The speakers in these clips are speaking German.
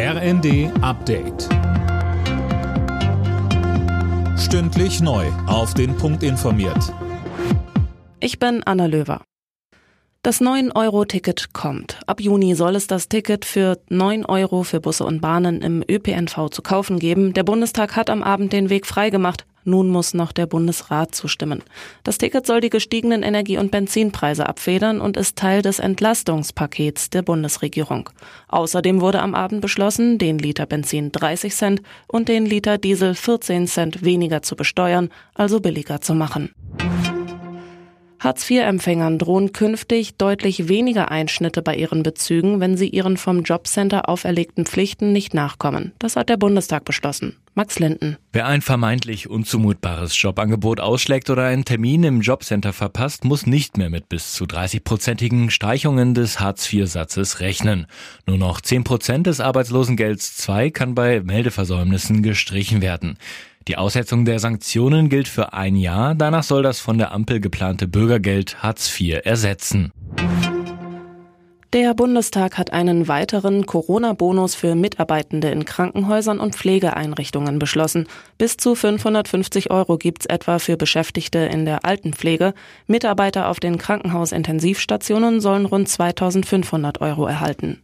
RND Update. Stündlich neu. Auf den Punkt informiert. Ich bin Anna Löwer. Das 9-Euro-Ticket kommt. Ab Juni soll es das Ticket für 9 Euro für Busse und Bahnen im ÖPNV zu kaufen geben. Der Bundestag hat am Abend den Weg freigemacht. Nun muss noch der Bundesrat zustimmen. Das Ticket soll die gestiegenen Energie- und Benzinpreise abfedern und ist Teil des Entlastungspakets der Bundesregierung. Außerdem wurde am Abend beschlossen, den Liter Benzin 30 Cent und den Liter Diesel 14 Cent weniger zu besteuern, also billiger zu machen. Hartz-IV-Empfängern drohen künftig deutlich weniger Einschnitte bei ihren Bezügen, wenn sie ihren vom Jobcenter auferlegten Pflichten nicht nachkommen. Das hat der Bundestag beschlossen. Max Linden. Wer ein vermeintlich unzumutbares Jobangebot ausschlägt oder einen Termin im Jobcenter verpasst, muss nicht mehr mit bis zu 30-prozentigen Streichungen des Hartz-IV-Satzes rechnen. Nur noch 10 Prozent des Arbeitslosengelds II kann bei Meldeversäumnissen gestrichen werden. Die Aussetzung der Sanktionen gilt für ein Jahr. Danach soll das von der Ampel geplante Bürgergeld Hartz IV ersetzen. Der Bundestag hat einen weiteren Corona-Bonus für Mitarbeitende in Krankenhäusern und Pflegeeinrichtungen beschlossen. Bis zu 550 Euro gibt's etwa für Beschäftigte in der Altenpflege. Mitarbeiter auf den Krankenhausintensivstationen sollen rund 2500 Euro erhalten.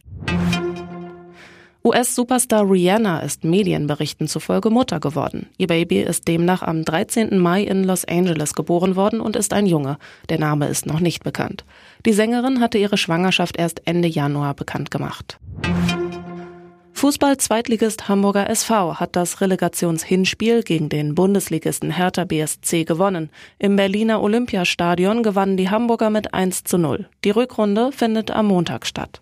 US-Superstar Rihanna ist Medienberichten zufolge Mutter geworden. Ihr Baby ist demnach am 13. Mai in Los Angeles geboren worden und ist ein Junge. Der Name ist noch nicht bekannt. Die Sängerin hatte ihre Schwangerschaft erst Ende Januar bekannt gemacht. Fußball-Zweitligist Hamburger SV hat das Relegationshinspiel gegen den Bundesligisten Hertha BSC gewonnen. Im Berliner Olympiastadion gewannen die Hamburger mit 1 zu 0. Die Rückrunde findet am Montag statt.